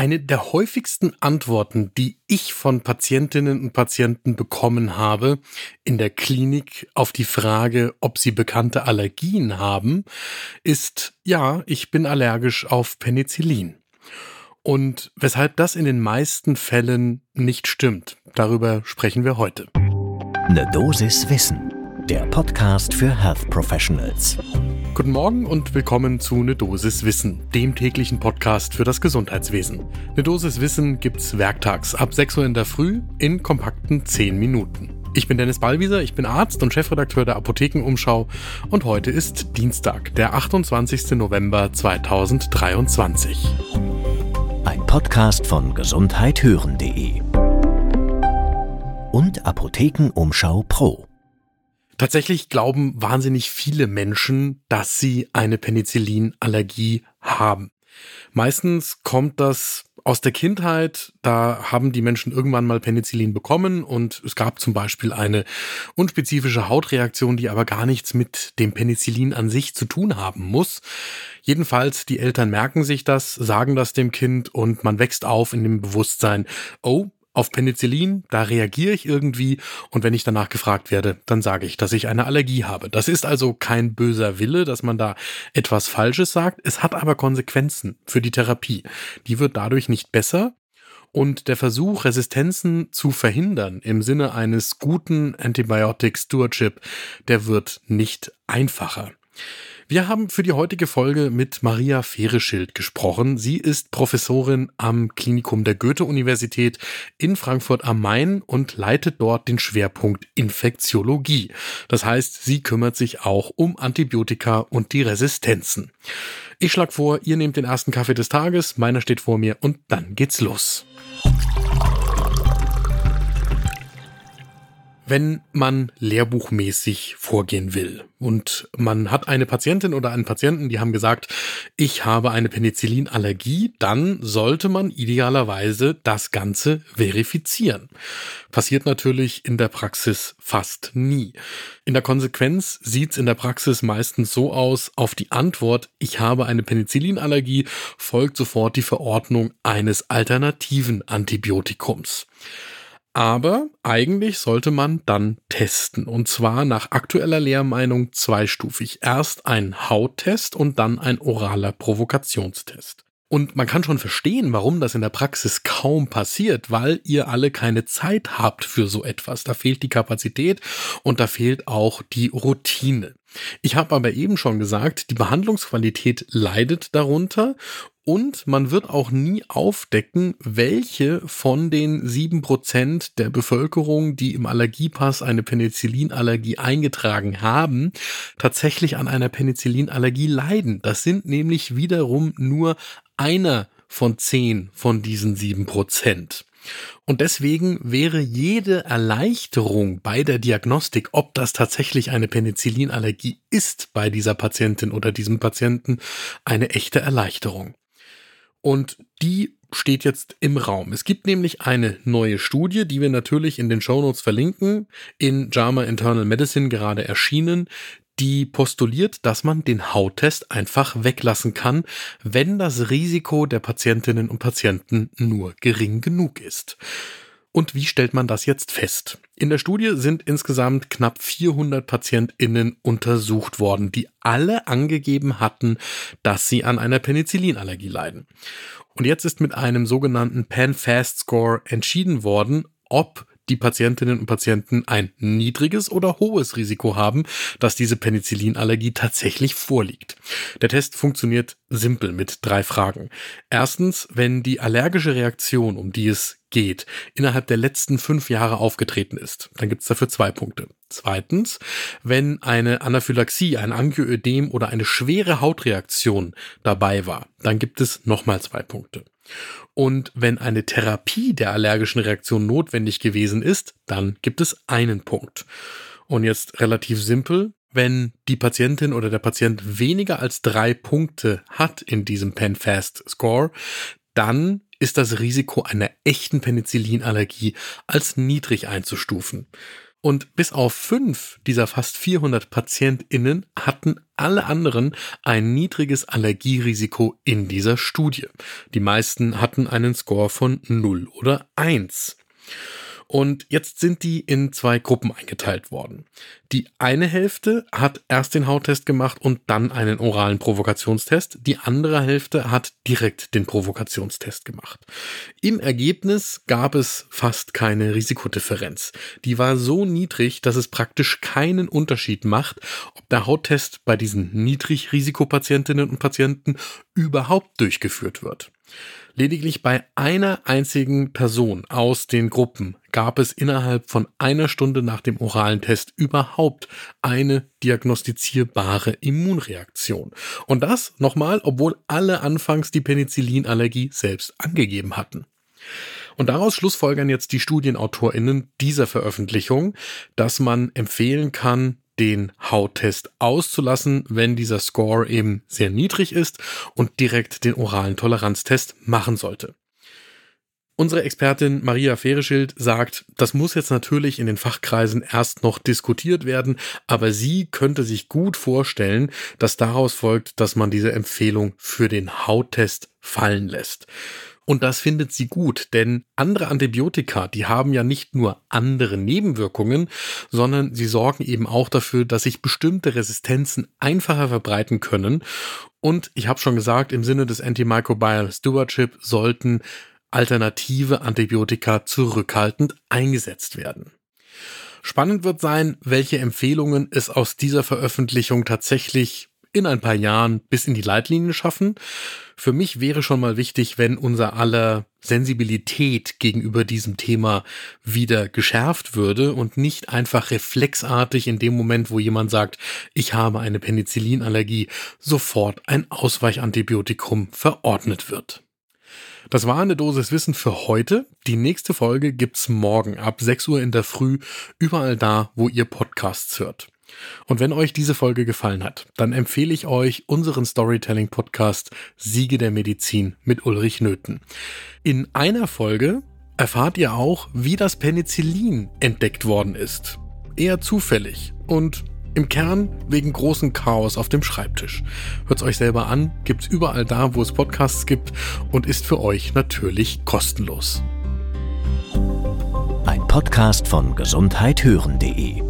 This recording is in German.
Eine der häufigsten Antworten, die ich von Patientinnen und Patienten bekommen habe in der Klinik auf die Frage, ob sie bekannte Allergien haben, ist, ja, ich bin allergisch auf Penicillin. Und weshalb das in den meisten Fällen nicht stimmt, darüber sprechen wir heute. Eine Dosis Wissen, der Podcast für Health Professionals. Guten Morgen und willkommen zu Ne Dosis Wissen, dem täglichen Podcast für das Gesundheitswesen. Ne Dosis Wissen gibt's werktags ab 6 Uhr in der Früh in kompakten 10 Minuten. Ich bin Dennis Ballwieser, ich bin Arzt und Chefredakteur der Apothekenumschau und heute ist Dienstag, der 28. November 2023. Ein Podcast von gesundheithören.de und Apothekenumschau Pro. Tatsächlich glauben wahnsinnig viele Menschen, dass sie eine Penicillinallergie haben. Meistens kommt das aus der Kindheit, da haben die Menschen irgendwann mal Penicillin bekommen und es gab zum Beispiel eine unspezifische Hautreaktion, die aber gar nichts mit dem Penicillin an sich zu tun haben muss. Jedenfalls, die Eltern merken sich das, sagen das dem Kind und man wächst auf in dem Bewusstsein, oh, auf Penicillin, da reagiere ich irgendwie und wenn ich danach gefragt werde, dann sage ich, dass ich eine Allergie habe. Das ist also kein böser Wille, dass man da etwas Falsches sagt. Es hat aber Konsequenzen für die Therapie. Die wird dadurch nicht besser. Und der Versuch, Resistenzen zu verhindern im Sinne eines guten Antibiotic Stewardship, der wird nicht einfacher. Wir haben für die heutige Folge mit Maria Fehreschild gesprochen. Sie ist Professorin am Klinikum der Goethe-Universität in Frankfurt am Main und leitet dort den Schwerpunkt Infektiologie. Das heißt, sie kümmert sich auch um Antibiotika und die Resistenzen. Ich schlage vor, ihr nehmt den ersten Kaffee des Tages, meiner steht vor mir und dann geht's los. Wenn man lehrbuchmäßig vorgehen will und man hat eine Patientin oder einen Patienten, die haben gesagt, ich habe eine Penicillinallergie, dann sollte man idealerweise das Ganze verifizieren. Passiert natürlich in der Praxis fast nie. In der Konsequenz sieht's in der Praxis meistens so aus, auf die Antwort, ich habe eine Penicillinallergie, folgt sofort die Verordnung eines alternativen Antibiotikums. Aber eigentlich sollte man dann testen. Und zwar nach aktueller Lehrmeinung zweistufig. Erst ein Hauttest und dann ein oraler Provokationstest. Und man kann schon verstehen, warum das in der Praxis kaum passiert, weil ihr alle keine Zeit habt für so etwas. Da fehlt die Kapazität und da fehlt auch die Routine. Ich habe aber eben schon gesagt, die Behandlungsqualität leidet darunter und man wird auch nie aufdecken, welche von den sieben Prozent der Bevölkerung, die im Allergiepass eine Penicillinallergie eingetragen haben, tatsächlich an einer Penicillinallergie leiden. Das sind nämlich wiederum nur einer von zehn von diesen sieben Prozent. Und deswegen wäre jede Erleichterung bei der Diagnostik, ob das tatsächlich eine Penicillinallergie ist bei dieser Patientin oder diesem Patienten, eine echte Erleichterung. Und die steht jetzt im Raum. Es gibt nämlich eine neue Studie, die wir natürlich in den Shownotes verlinken, in JAMA Internal Medicine gerade erschienen, die postuliert, dass man den Hauttest einfach weglassen kann, wenn das Risiko der Patientinnen und Patienten nur gering genug ist. Und wie stellt man das jetzt fest? In der Studie sind insgesamt knapp 400 PatientInnen untersucht worden, die alle angegeben hatten, dass sie an einer Penicillinallergie leiden. Und jetzt ist mit einem sogenannten Pan-Fast-Score entschieden worden, ob die Patientinnen und Patienten ein niedriges oder hohes Risiko haben, dass diese Penicillinallergie tatsächlich vorliegt. Der Test funktioniert simpel mit drei Fragen. Erstens, wenn die allergische Reaktion, um die es geht, innerhalb der letzten fünf Jahre aufgetreten ist, dann gibt es dafür zwei Punkte. Zweitens, wenn eine Anaphylaxie, ein Angioödem oder eine schwere Hautreaktion dabei war, dann gibt es nochmal zwei Punkte. Und wenn eine Therapie der allergischen Reaktion notwendig gewesen ist, dann gibt es einen Punkt. Und jetzt relativ simpel, wenn die Patientin oder der Patient weniger als drei Punkte hat in diesem PenFast Score, dann ist das Risiko einer echten Penicillinallergie als niedrig einzustufen. Und bis auf fünf dieser fast 400 PatientInnen hatten alle anderen ein niedriges Allergierisiko in dieser Studie. Die meisten hatten einen Score von 0 oder 1. Und jetzt sind die in zwei Gruppen eingeteilt worden. Die eine Hälfte hat erst den Hauttest gemacht und dann einen oralen Provokationstest. Die andere Hälfte hat direkt den Provokationstest gemacht. Im Ergebnis gab es fast keine Risikodifferenz. Die war so niedrig, dass es praktisch keinen Unterschied macht, ob der Hauttest bei diesen Niedrigrisikopatientinnen und Patienten überhaupt durchgeführt wird. Lediglich bei einer einzigen Person aus den Gruppen gab es innerhalb von einer Stunde nach dem oralen Test überhaupt eine diagnostizierbare Immunreaktion. Und das nochmal, obwohl alle anfangs die Penicillinallergie selbst angegeben hatten. Und daraus schlussfolgern jetzt die Studienautorinnen dieser Veröffentlichung, dass man empfehlen kann, den Hauttest auszulassen, wenn dieser Score eben sehr niedrig ist und direkt den oralen Toleranztest machen sollte. Unsere Expertin Maria Fereschild sagt, das muss jetzt natürlich in den Fachkreisen erst noch diskutiert werden, aber sie könnte sich gut vorstellen, dass daraus folgt, dass man diese Empfehlung für den Hauttest fallen lässt. Und das findet sie gut, denn andere Antibiotika, die haben ja nicht nur andere Nebenwirkungen, sondern sie sorgen eben auch dafür, dass sich bestimmte Resistenzen einfacher verbreiten können. Und ich habe schon gesagt, im Sinne des Antimicrobial Stewardship sollten alternative Antibiotika zurückhaltend eingesetzt werden. Spannend wird sein, welche Empfehlungen es aus dieser Veröffentlichung tatsächlich in ein paar Jahren bis in die Leitlinien schaffen. Für mich wäre schon mal wichtig, wenn unser aller Sensibilität gegenüber diesem Thema wieder geschärft würde und nicht einfach reflexartig in dem Moment, wo jemand sagt, ich habe eine Penicillinallergie, sofort ein Ausweichantibiotikum verordnet wird. Das war eine Dosis Wissen für heute. Die nächste Folge gibt's morgen ab 6 Uhr in der Früh, überall da, wo ihr Podcasts hört. Und wenn euch diese Folge gefallen hat, dann empfehle ich euch unseren Storytelling-Podcast Siege der Medizin mit Ulrich Nöthen. In einer Folge erfahrt ihr auch, wie das Penicillin entdeckt worden ist. Eher zufällig und im Kern wegen großen Chaos auf dem Schreibtisch. Hört's euch selber an, gibt's überall da, wo es Podcasts gibt und ist für euch natürlich kostenlos. Ein Podcast von gesundheithören.de